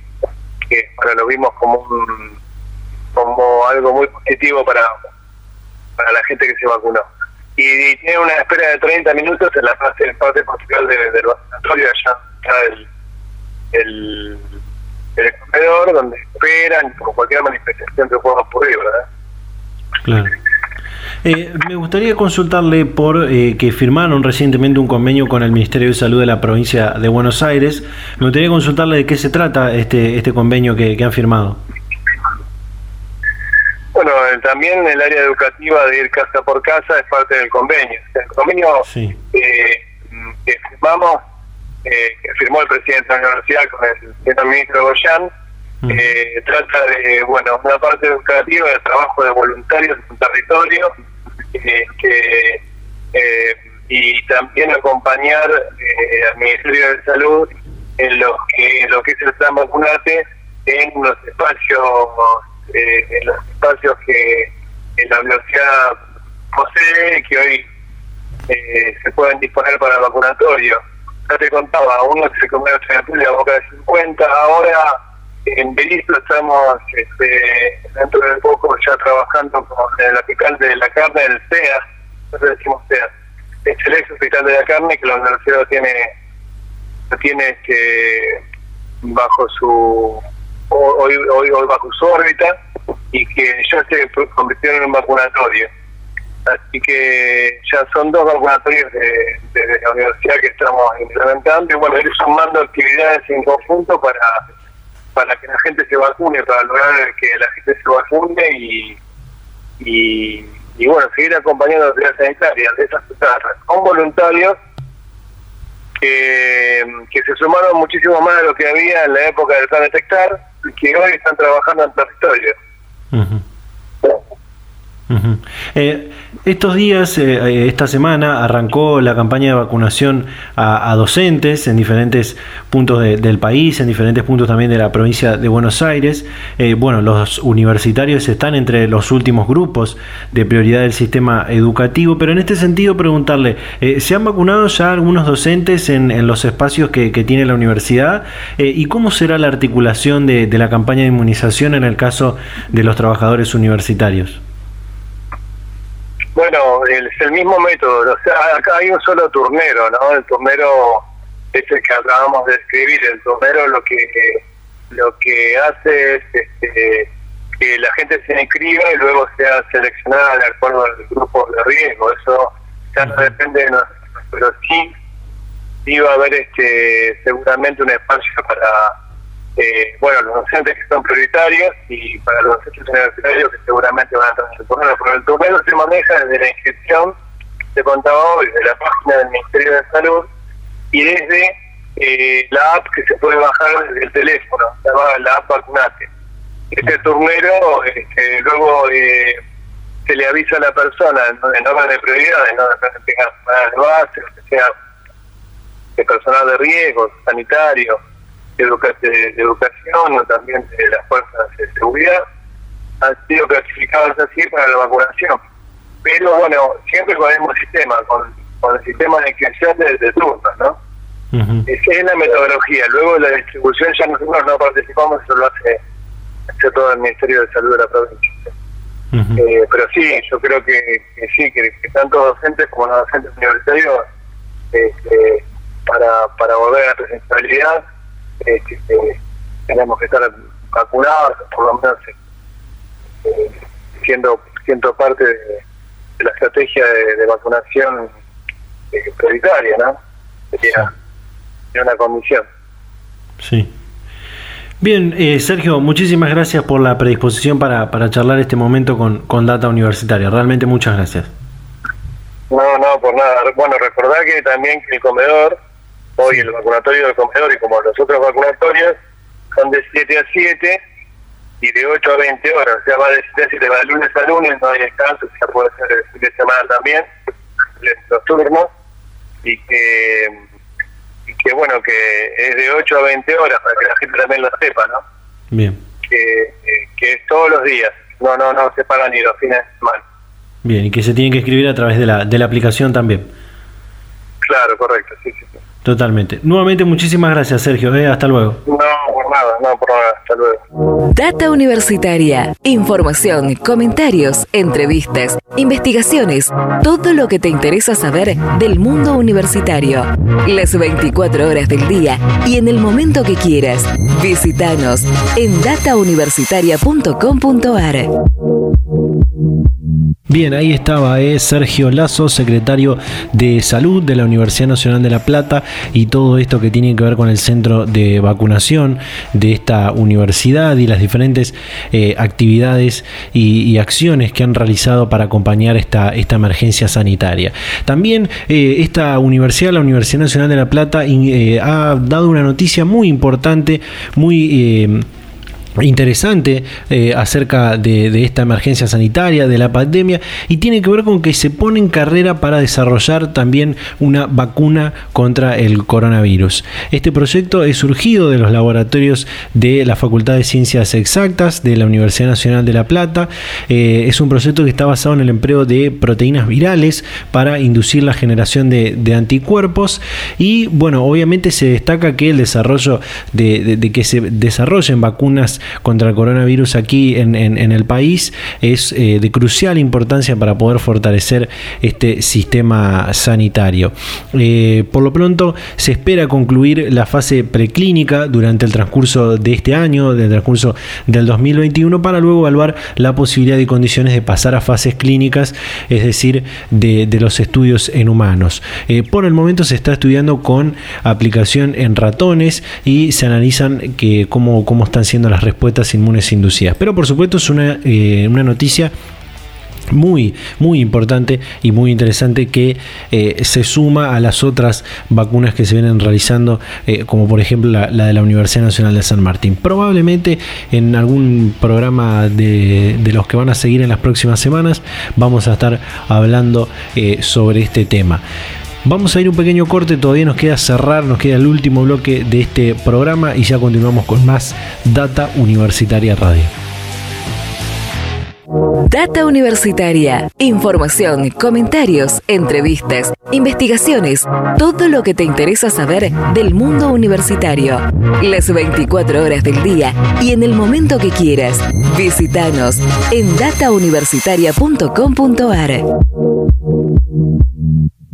Speaker 4: que bueno, lo vimos como un, como algo muy positivo para, para la gente que se vacunó. Y, tiene una espera de 30 minutos en la en parte posterior del vacunatorio, allá está el, el, el comedor donde esperan como cualquier manifestación que pueda ocurrir, ¿verdad?
Speaker 1: Claro. Eh, me gustaría consultarle por eh, que firmaron recientemente un convenio con el Ministerio de Salud de la provincia de Buenos Aires. Me gustaría consultarle de qué se trata este este convenio que, han firmado.
Speaker 4: Bueno, también el área educativa de ir casa por casa es parte del convenio. El convenio eh, que firmamos, que firmó el presidente de la universidad con el señor ministro Goyán, trata de, bueno, una parte educativa del trabajo de voluntarios en un territorio este, eh, y también acompañar eh, al Ministerio de Salud en lo que lo que es el plan vacunate en los espacios eh, en los espacios que en la universidad posee que hoy se pueden disponer para el vacunatorio ya te contaba uno se comió la boca de 50 ahora en Berizo estamos este, dentro de poco ya trabajando con el hospital de la carne del CEA, nosotros decimos CEA, es el ex hospital de la carne que la universidad tiene, tiene este, bajo su hoy, bajo su órbita y que ya se convirtió en un vacunatorio. Así que ya son dos vacunatorios de, la universidad que estamos implementando y bueno, ir sumando actividades en conjunto para para que la gente se vacune, para lograr que la gente se vacune y, y, bueno, seguir acompañando a las autoridades sanitarias esas cosas con voluntarios que, que se sumaron muchísimo más de lo que había en la época del plan detectar y que hoy están trabajando en territorio.
Speaker 1: Eh, estos días, eh, eh, esta semana, arrancó la campaña de vacunación a, docentes en diferentes puntos del país, en diferentes puntos también de la provincia de Buenos Aires. bueno, los universitarios están entre los últimos grupos de prioridad del sistema educativo, pero en este sentido preguntarle, ¿se han vacunado ya algunos docentes en, los espacios que, tiene la universidad? ¿Y cómo será la articulación de la campaña de inmunización en el caso de los trabajadores universitarios?
Speaker 4: Bueno, es el mismo método. O sea, acá hay un solo turnero, ¿no? El turnero es el que acabamos de escribir. El turnero lo que lo que hace es este, que la gente se inscriba y luego sea seleccionada de acuerdo al grupo de riesgo. Eso ya no depende de nosotros, pero sí, sí va a haber este, seguramente un espacio para eh, bueno, los docentes que son prioritarios y para los docentes universitarios que seguramente van a torneo, pero el torneo se maneja desde la inscripción, se contaba hoy, desde la página del Ministerio de Salud y desde eh, la app que se puede bajar desde el teléfono, llamada la app Vacunate. Este turnero este, luego eh, se le avisa a la persona en, orden de prioridades, no de de base, que sea de personal de riesgo, sanitario, de, educación o también de las fuerzas de seguridad han sido clasificados así para la vacunación. Pero bueno, siempre con el mismo sistema, con, el sistema de inscripción de, de turnos, ¿no? Esa es la metodología. Luego la distribución ya nosotros no participamos, eso lo hace, hace todo el Ministerio de Salud de la provincia. eh, pero sí, yo creo que, sí, que, tanto docentes como los docentes universitarios, este, para, para volver a la presencialidad, este, tenemos que estar vacunados, por lo menos eh, siendo, siendo parte de, la estrategia de, vacunación eh, prioritaria, ¿no? Sería, una comisión.
Speaker 1: Sí. Bien, eh, Sergio, muchísimas gracias por la predisposición para, para charlar este momento con, con Data Universitaria. Realmente muchas gracias.
Speaker 4: No, no, por nada. Bueno, recordar que también que el comedor Hoy el vacunatorio del comedor y como los otros vacunatorios son de 7 a 7 y de 8 a 20 horas, o sea, va de 7 a 7, va de lunes a lunes, no hay descanso, sea, puede ser el fin de semana también, los turnos, y que, y que bueno, que es de 8 a 20 horas, para que la gente también lo sepa, ¿no?
Speaker 1: Bien.
Speaker 4: Que, que es todos los días, no, no, no se pagan ni los fines de semana.
Speaker 1: Bien, y que se tienen que escribir a través de la, de la aplicación también.
Speaker 4: Claro, correcto, sí, sí.
Speaker 1: Totalmente. Nuevamente, muchísimas gracias, Sergio. Eh, hasta luego.
Speaker 4: No, por nada, no, por nada. Hasta luego.
Speaker 2: Data Universitaria. Información, comentarios, entrevistas, investigaciones. Todo lo que te interesa saber del mundo universitario. Las 24 horas del día y en el momento que quieras. Visítanos en datauniversitaria.com.ar.
Speaker 1: Bien, ahí estaba eh, Sergio Lazo, secretario de Salud de la Universidad Nacional de La Plata y todo esto que tiene que ver con el centro de vacunación de esta universidad y las diferentes eh, actividades y, acciones que han realizado para acompañar esta, esta emergencia sanitaria. También eh, esta universidad, la Universidad Nacional de La Plata, ha dado una noticia muy importante, muy interesante eh, acerca de, esta emergencia sanitaria, de la pandemia, y tiene que ver con que se pone en carrera para desarrollar también una vacuna contra el coronavirus. Este proyecto es surgido de los laboratorios de la Facultad de Ciencias Exactas de la Universidad Nacional de La Plata. Eh, es un proyecto que está basado en el empleo de proteínas virales para inducir la generación de, anticuerpos y bueno, obviamente se destaca que el desarrollo de que se desarrollen vacunas contra el coronavirus aquí en, el país es eh, de crucial importancia para poder fortalecer este sistema sanitario. Eh, por lo pronto se espera concluir la fase preclínica durante el transcurso de este año, del transcurso del 2021, para luego evaluar la posibilidad y condiciones de pasar a fases clínicas, es decir, de, los estudios en humanos. Eh, por el momento se está estudiando con aplicación en ratones y se analizan que cómo, cómo están siendo las respuestas inmunes inducidas. Pero por supuesto es una, eh, una noticia muy, muy importante y muy interesante que eh, se suma a las otras vacunas que se vienen realizando, eh, como por ejemplo la, de la Universidad Nacional de San Martín. Probablemente en algún programa de, de, los que van a seguir en las próximas semanas vamos a estar hablando sobre este tema. Vamos a ir un pequeño corte, todavía nos queda cerrar, nos queda el último bloque de este programa y ya continuamos con más Data Universitaria Radio.
Speaker 2: Data Universitaria. Información, comentarios, entrevistas, investigaciones, todo lo que te interesa saber del mundo universitario. Las 24 horas del día y en el momento que quieras. Visítanos en datauniversitaria.com.ar.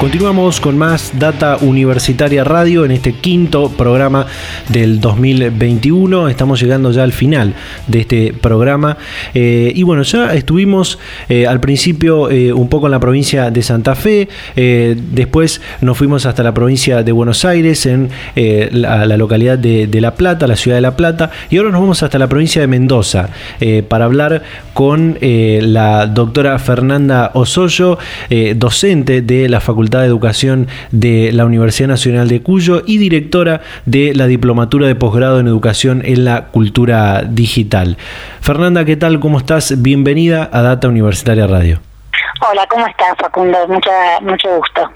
Speaker 1: Continuamos con más Data Universitaria Radio en este quinto programa del 2021. Estamos llegando ya al final de este programa. Eh, y bueno, ya estuvimos eh, al principio eh, un poco en la provincia de Santa Fe, después nos fuimos hasta la provincia de Buenos Aires, en la, localidad de, La Plata, la ciudad de La Plata, y ahora nos vamos hasta la provincia de Mendoza para hablar con la doctora Fernanda Osoyo, docente de la Facultad de Educación de la Universidad Nacional de Cuyo y directora de la Diplomatura de Posgrado en Educación en la Cultura Digital. Fernanda, ¿qué tal? ¿Cómo estás? Bienvenida a Data Universitaria Radio.
Speaker 5: Hola, ¿cómo estás, Facundo? mucho gusto.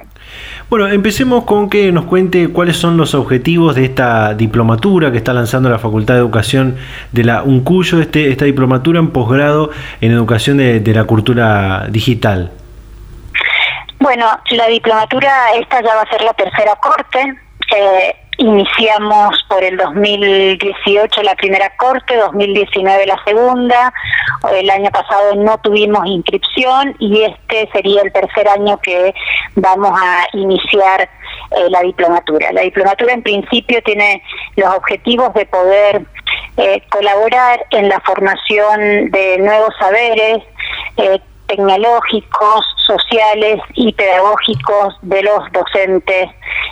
Speaker 1: Bueno, empecemos con que nos cuente cuáles son los objetivos de esta diplomatura que está lanzando la Facultad de Educación de la UNCUYO, este, esta diplomatura en posgrado en educación de la cultura digital.
Speaker 5: Bueno, la diplomatura, esta ya va a ser la tercera corte. iniciamos por el 2018 la primera corte, 2019 la segunda. El año pasado no tuvimos inscripción y este sería el tercer año que vamos a iniciar eh, la diplomatura. La diplomatura en principio tiene los objetivos de poder eh, colaborar en la formación de nuevos saberes eh, tecnológicos, sociales y pedagógicos de los docentes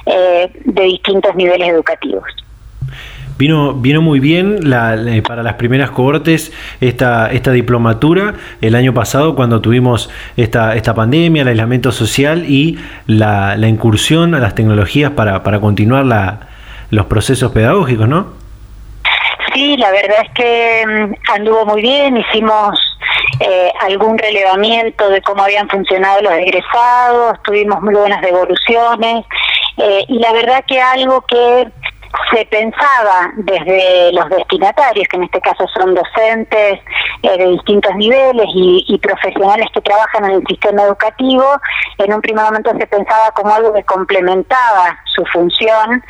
Speaker 5: eh, de distintos niveles educativos.
Speaker 1: Vino, vino muy bien para las primeras cohortes esta, esta diplomatura el año pasado cuando tuvimos esta, esta pandemia, el aislamiento social y la, la incursión a las tecnologías para, para continuar la, los procesos pedagógicos, ¿no?
Speaker 5: Sí, la verdad es que mm, anduvo muy bien, hicimos eh, algún relevamiento de cómo habían funcionado los egresados, tuvimos muy buenas devoluciones eh, y la verdad que algo que se pensaba desde los destinatarios, que en este caso son docentes eh, de distintos niveles y, profesionales que trabajan en el sistema educativo, en un primer momento se pensaba como algo que complementaba su función.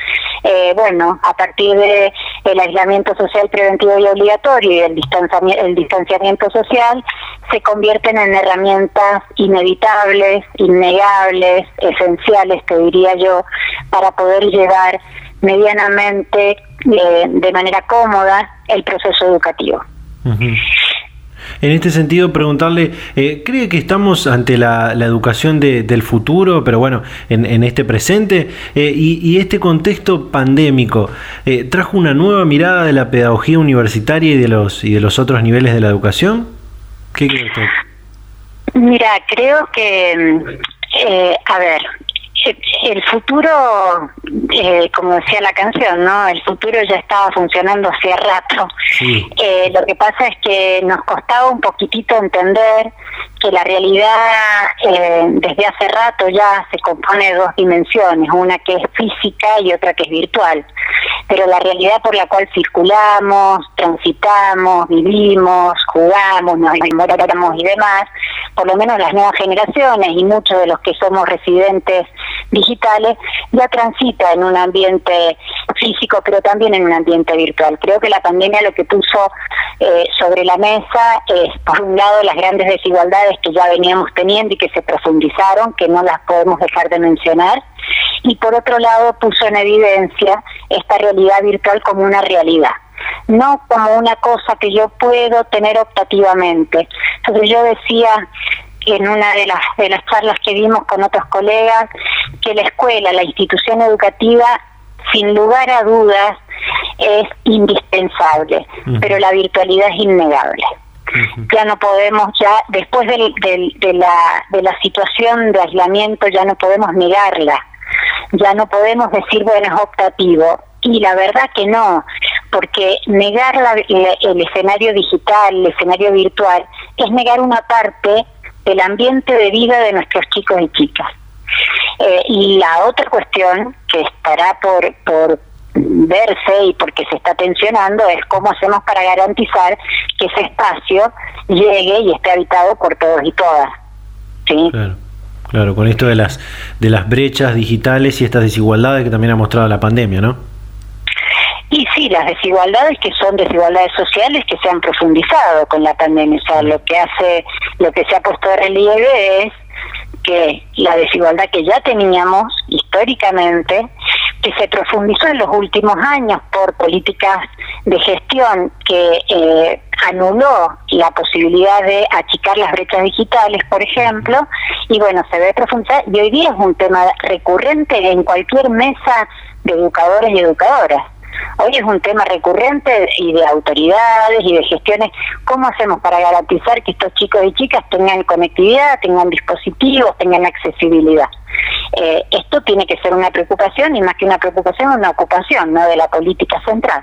Speaker 5: Eh, bueno, a partir del el aislamiento social preventivo y obligatorio y el distanciamiento, el distanciamiento social, se convierten en herramientas inevitables, innegables, esenciales, te diría yo, para poder llevar medianamente eh, de manera cómoda el proceso educativo.
Speaker 1: En este sentido, preguntarle, eh, ¿cree que estamos ante la, educación del futuro, pero bueno, en, este presente? Eh, y, este contexto pandémico trajo una nueva mirada de la pedagogía universitaria y de los, y de los otros niveles de la educación? ¿Qué cree usted?
Speaker 5: Mira, creo que, a ver, el futuro, eh, como decía la canción, ¿no? El futuro ya estaba funcionando hace rato. Eh, lo que pasa es que nos costaba un poquitito entender que la realidad eh, desde hace rato ya se compone de dos dimensiones, una que es física y otra que es virtual. Pero la realidad por la cual circulamos, transitamos, vivimos, jugamos, nos enamoramos y demás, por lo menos las nuevas generaciones y muchos de los que somos residentes digitales, ya transita en un ambiente físico, pero también en un ambiente virtual. Creo que la pandemia lo que puso eh, sobre la mesa es, por un lado, las grandes desigualdades que ya veníamos teniendo y que se profundizaron, que no las podemos dejar de mencionar, y por otro lado puso en evidencia esta realidad virtual como una realidad no como una cosa que yo puedo tener optativamente. Entonces yo decía en una de las, de las charlas que vimos con otros colegas que la escuela, la institución educativa, sin lugar a dudas, es indispensable, pero la virtualidad es innegable. Ya no podemos, ya después del, de, la, de la situación de aislamiento, ya no podemos negarla, ya no podemos decir, bueno, es optativo. Y la verdad que no, porque negar el escenario digital, el escenario virtual, es negar una parte del ambiente de vida de nuestros chicos y chicas. Eh, y la otra cuestión que estará por, por verse y porque se está tensionando es cómo hacemos para garantizar que ese espacio llegue y esté habitado por todos y todas. ¿sí?
Speaker 1: Claro. Claro, con esto de las de las brechas digitales y estas desigualdades que también ha mostrado la pandemia, ¿no?
Speaker 5: Y sí, las desigualdades que son desigualdades sociales que se han profundizado con la pandemia. O sea, lo que hace, lo que se ha puesto de relieve es que la desigualdad que ya teníamos históricamente, que se profundizó en los últimos años por políticas de gestión que eh, anuló la posibilidad de achicar las brechas digitales, por ejemplo, y bueno, se ve profundizar, y hoy día es un tema recurrente en cualquier mesa de educadores y educadoras. Hoy es un tema recurrente y de autoridades y de gestiones. ¿Cómo hacemos para garantizar que estos chicos y chicas tengan conectividad, tengan dispositivos, tengan accesibilidad? Eh, esto tiene que ser una preocupación y más que una preocupación, una ocupación ¿no? de la política central.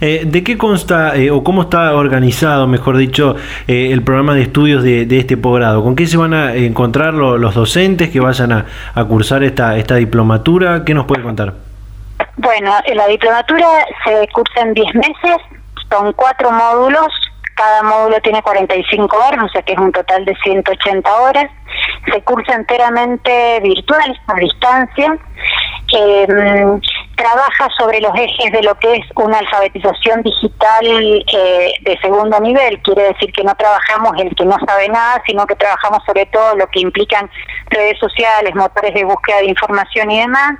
Speaker 1: Eh, ¿De qué consta eh, o cómo está organizado, mejor dicho, el programa de estudios de, este posgrado? ¿Con qué se van a encontrar los docentes que vayan a, a cursar esta, esta diplomatura? ¿Qué nos puede contar?
Speaker 5: Bueno, la diplomatura se cursa en 10 meses, son cuatro módulos, cada módulo tiene 45 horas, o sea que es un total de 180 horas. Se cursa enteramente virtual, a distancia. Eh, trabaja sobre los ejes de lo que es una alfabetización digital eh, de segundo nivel. Quiere decir que no trabajamos el que no sabe nada, sino que trabajamos sobre todo lo que implican redes sociales, motores de búsqueda de información y demás.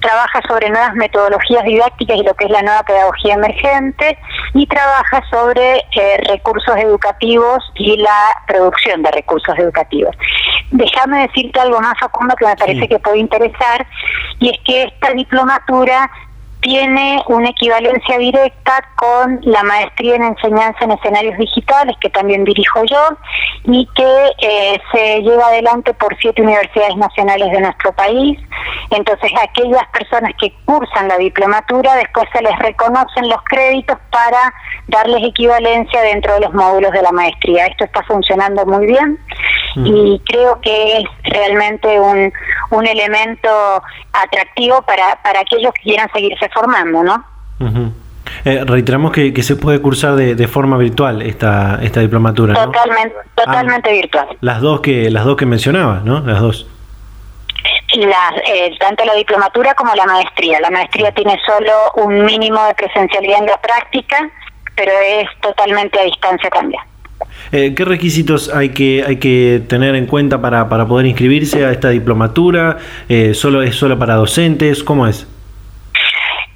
Speaker 5: Trabaja sobre nuevas metodologías didácticas y lo que es la nueva pedagogía emergente. Y trabaja sobre eh, recursos educativos y la producción de recursos educativos. Déjame decirte algo más, Facundo, que me parece que puede interesar, y es que esta diplomatura tiene una equivalencia directa con la maestría en enseñanza en escenarios digitales, que también dirijo yo, y que eh, se lleva adelante por siete universidades nacionales de nuestro país. Entonces, aquellas personas que cursan la diplomatura, después se les reconocen los créditos para darles equivalencia dentro de los módulos de la maestría. Esto está funcionando muy bien y creo que es realmente un, un elemento atractivo para, para aquellos que quieran seguirse formando, ¿no?
Speaker 1: Eh, reiteramos que, que, se puede cursar de, de, forma virtual esta esta diplomatura,
Speaker 5: Totalmente, totalmente ah, virtual.
Speaker 1: Las dos que las dos que mencionaba, ¿no? Las dos.
Speaker 5: La, eh, tanto la diplomatura como la maestría. La maestría tiene solo un mínimo de presencialidad en la práctica, pero es totalmente a distancia también.
Speaker 1: Eh, ¿Qué requisitos hay que, hay que tener en cuenta para, para poder inscribirse a esta diplomatura? Eh, ¿solo, ¿Es solo para docentes? ¿Cómo es?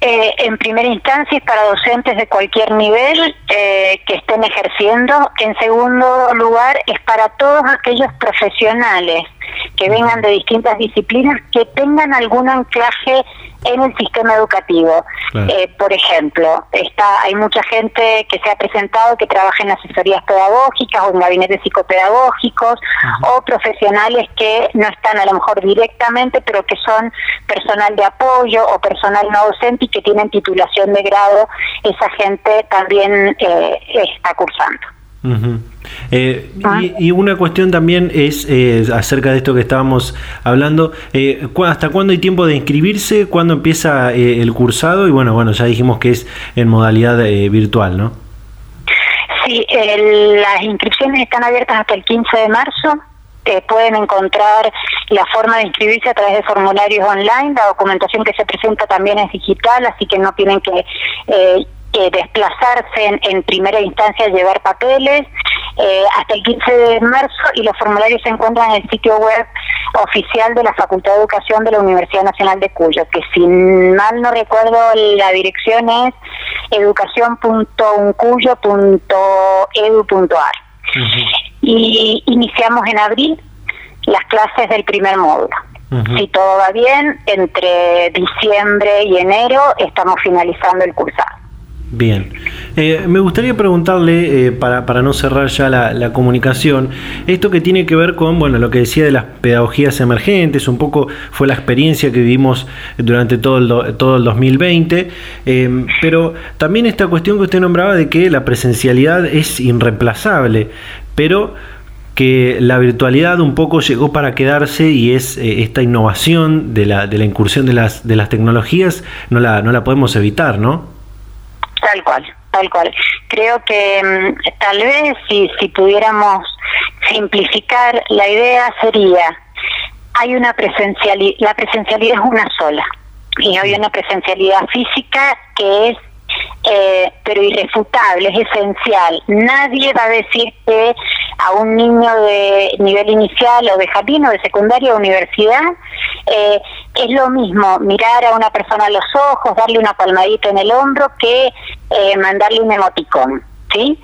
Speaker 5: Eh, en primera instancia es para docentes de cualquier nivel eh, que estén ejerciendo. En segundo lugar es para todos aquellos profesionales que vengan de distintas disciplinas que tengan algún anclaje en el sistema educativo. Eh, por ejemplo, está hay mucha gente que se ha presentado que trabaja en asesorías pedagógicas o en gabinetes psicopedagógicos o profesionales que no están a lo mejor directamente, pero que son personal de apoyo o personal no docente y que tienen titulación de grado. Esa gente también eh, está cursando.
Speaker 1: Eh, ah. y, una cuestión también es eh, acerca de esto que estábamos hablando, eh, ¿hasta cuándo hay tiempo de inscribirse? ¿Cuándo empieza eh, el cursado? Y bueno, bueno, ya dijimos que es en modalidad virtual, ¿no?
Speaker 5: Sí, las inscripciones están abiertas hasta el 15 de marzo. pueden encontrar la forma de inscribirse a través de formularios online. La documentación que se presenta también es digital, así que no tienen que desplazarse en, primera instancia, llevar papeles, eh, hasta el 15 de marzo y los formularios se encuentran en el sitio web oficial de la Facultad de Educación de la Universidad Nacional de Cuyo, que si mal no recuerdo la dirección es educación.uncuyo.edu.ar. Y iniciamos en abril las clases del primer módulo. Si todo va bien, entre diciembre y enero estamos finalizando el cursado.
Speaker 1: Bien, eh, me gustaría preguntarle, eh, para, para, no cerrar ya la, comunicación, esto que tiene que ver con, bueno, lo que decía de las pedagogías emergentes, un poco fue la experiencia que vivimos durante todo el, todo el 2020, eh, pero también esta cuestión que usted nombraba de que la presencialidad es irreemplazable, pero que la virtualidad un poco llegó para quedarse y es esta innovación de la, de la incursión de las, de las tecnologías, no la, no la podemos evitar, ¿no?
Speaker 5: Tal cual, tal cual. Creo que mm, tal vez si, si pudiéramos simplificar, la idea sería, hay una presencialidad, la presencialidad es una sola, y hay una presencialidad física que es eh, pero irrefutable, es esencial. Nadie va a decir que a un niño de nivel inicial o de jardín o de secundaria o universidad eh, es lo mismo mirar a una persona a los ojos, darle una palmadita en el hombro que eh, mandarle un emoticón. ¿Sí?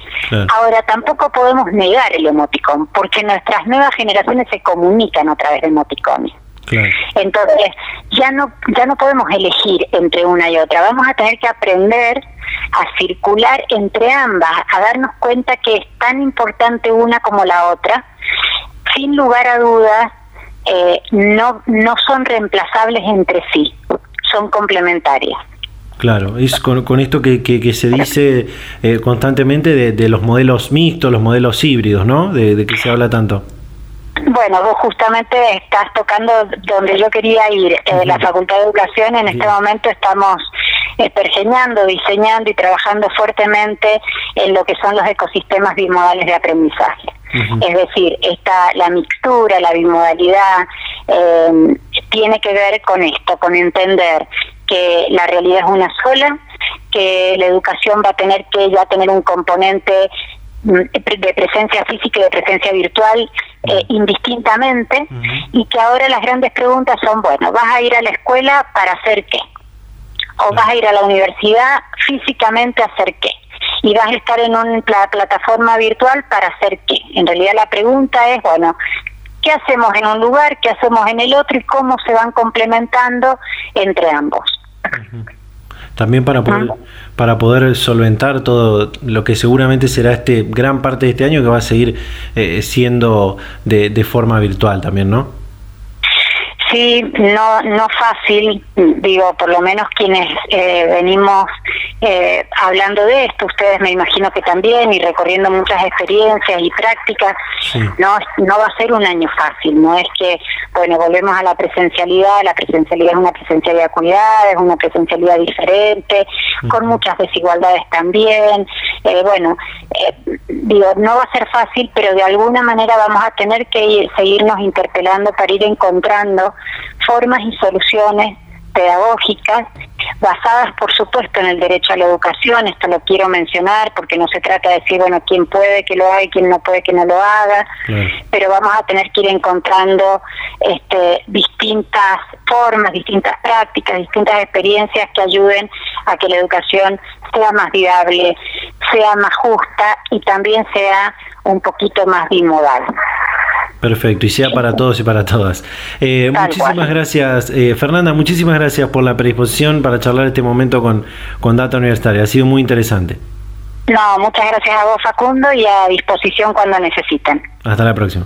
Speaker 5: Ahora tampoco podemos negar el emoticón, porque nuestras nuevas generaciones se comunican a través de emoticones. Entonces, ya no, ya no podemos elegir entre una y otra. Vamos a tener que aprender a circular entre ambas, a darnos cuenta que es tan importante una como la otra. Sin lugar a dudas, eh, no, no son reemplazables entre sí, son complementarias.
Speaker 1: Claro, es con, con esto que, que, se dice eh, constantemente de, de, los modelos mixtos, los modelos híbridos, ¿no? De, de que se habla tanto.
Speaker 5: Bueno, vos justamente estás tocando donde yo quería ir. Eh, la Facultad de Educación en este momento estamos eh, pergeñando, diseñando y trabajando fuertemente en lo que son los ecosistemas bimodales de aprendizaje. Es decir, esta, la mixtura, la bimodalidad, eh, tiene que ver con esto, con entender que la realidad es una sola, que la educación va a tener que ya tener un componente mm, de presencia física y de presencia virtual eh, indistintamente y que ahora las grandes preguntas son, bueno, ¿vas a ir a la escuela para hacer qué? ¿O vas a ir a la universidad físicamente a hacer qué? y vas a estar en una plataforma virtual para hacer qué. En realidad la pregunta es, bueno, ¿qué hacemos en un lugar, qué hacemos en el otro y cómo se van complementando entre ambos?
Speaker 1: También para poder, para poder solventar todo lo que seguramente será este gran parte de este año que va a seguir eh, siendo de, de forma virtual también, ¿no?
Speaker 5: Sí, no, no fácil, digo, por lo menos quienes eh, venimos eh, hablando de esto, ustedes me imagino que también, y recorriendo muchas experiencias y prácticas, no, no va a ser un año fácil, no es que, bueno, volvemos a la presencialidad, la presencialidad es una presencialidad de cuidad, es una presencialidad diferente, con muchas desigualdades también, eh, bueno, digo, no va a ser fácil, pero de alguna manera vamos a tener que ir, seguirnos interpelando para ir encontrando formas y soluciones pedagógicas basadas por supuesto en el derecho a la educación, esto lo quiero mencionar porque no se trata de decir, bueno, quién puede que lo haga y quién no puede que no lo haga, pero vamos a tener que ir encontrando este, distintas formas, distintas prácticas, distintas experiencias que ayuden a que la educación sea más viable, sea más justa y también sea un poquito más bimodal.
Speaker 1: Perfecto, y sea para todos y para todas. Eh, muchísimas gracias, eh, Fernanda, muchísimas gracias por la predisposición para charlar este momento con, con Data Universitaria. Ha sido muy interesante.
Speaker 5: No, muchas gracias a vos, Facundo, y a disposición cuando necesiten.
Speaker 1: Hasta la próxima.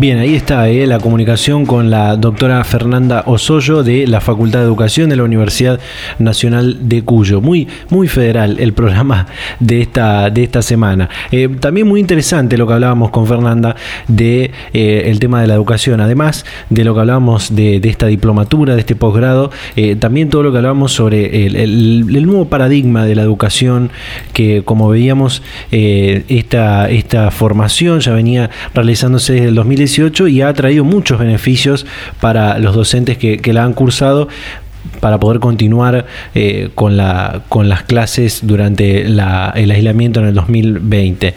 Speaker 1: Bien, ahí está eh, la comunicación con la doctora Fernanda Osoyo de la Facultad de Educación de la Universidad Nacional de Cuyo. Muy, muy federal el programa de esta, de esta semana. Eh, también muy interesante lo que hablábamos con Fernanda de eh, el tema de la educación, además de lo que hablábamos de, esta diplomatura, de este posgrado, también todo lo que hablábamos sobre el, nuevo paradigma de la educación que como veíamos esta, esta formación ya venía realizándose desde el 2010 y ha traído muchos beneficios para los docentes que, la han cursado para poder continuar eh, con, la, con las clases durante el aislamiento en el 2020.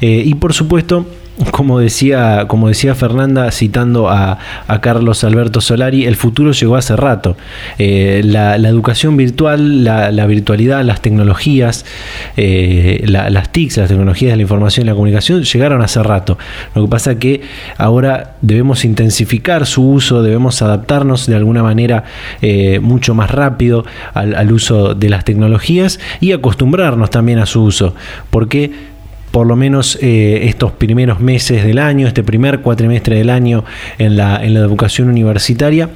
Speaker 1: Eh, y por supuesto, como decía, como decía Fernanda, citando a, Carlos Alberto Solari, el futuro llegó hace rato. Eh, la, educación virtual, la, virtualidad, las tecnologías, eh, las TICs, las tecnologías de la información y la comunicación, llegaron hace rato. Lo que pasa es que ahora debemos intensificar su uso, debemos adaptarnos de alguna manera eh, mucho más rápido al, al uso de las tecnologías y acostumbrarnos también a su uso. Porque por lo menos eh, estos primeros meses del año, este primer cuatrimestre del año en la, en la educación universitaria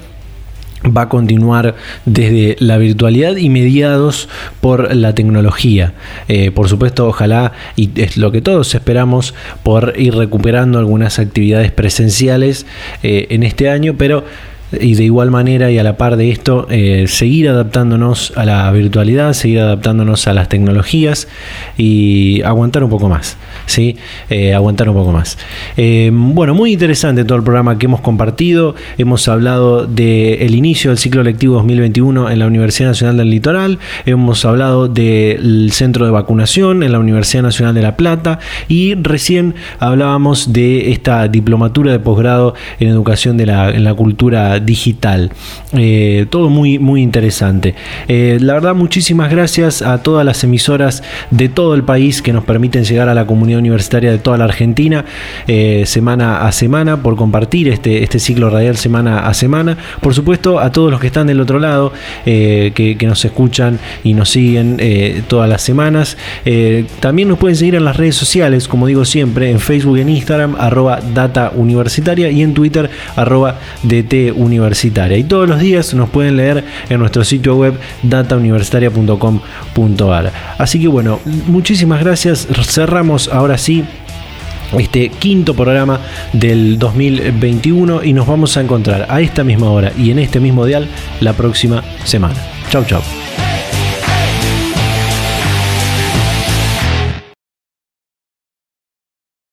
Speaker 1: va a continuar desde la virtualidad y mediados por la tecnología. Eh, por supuesto, ojalá, y es lo que todos esperamos, por ir recuperando algunas actividades presenciales eh, en este año, pero y de igual manera y a la par de esto, eh, seguir adaptándonos a la virtualidad, seguir adaptándonos a las tecnologías y aguantar un poco más. ¿sí? Eh, aguantar un poco más. Eh, bueno, muy interesante todo el programa que hemos compartido. Hemos hablado del inicio del ciclo lectivo 2021 en la Universidad Nacional del Litoral. Hemos hablado del centro de vacunación en la Universidad Nacional de La Plata. Y recién hablábamos de esta diplomatura de posgrado en educación de la, en la cultura digital. Eh, todo muy, muy interesante. Eh, la verdad, muchísimas gracias a todas las emisoras de todo el país que nos permiten llegar a la comunidad universitaria de toda la Argentina eh, semana a semana por compartir este, este ciclo radial semana a semana. Por supuesto, a todos los que están del otro lado, que, nos escuchan y nos siguen todas las semanas. también nos pueden seguir en las redes sociales, como digo siempre, en Facebook en Instagram, arroba data universitaria y en Twitter, arroba universitaria. Y todos los días nos pueden leer en nuestro sitio web datauniversitaria.com.ar. Así que bueno, muchísimas gracias. Cerramos ahora sí este quinto programa del 2021 y nos vamos a encontrar a esta misma hora y en este mismo dial la próxima semana. Chau, chau.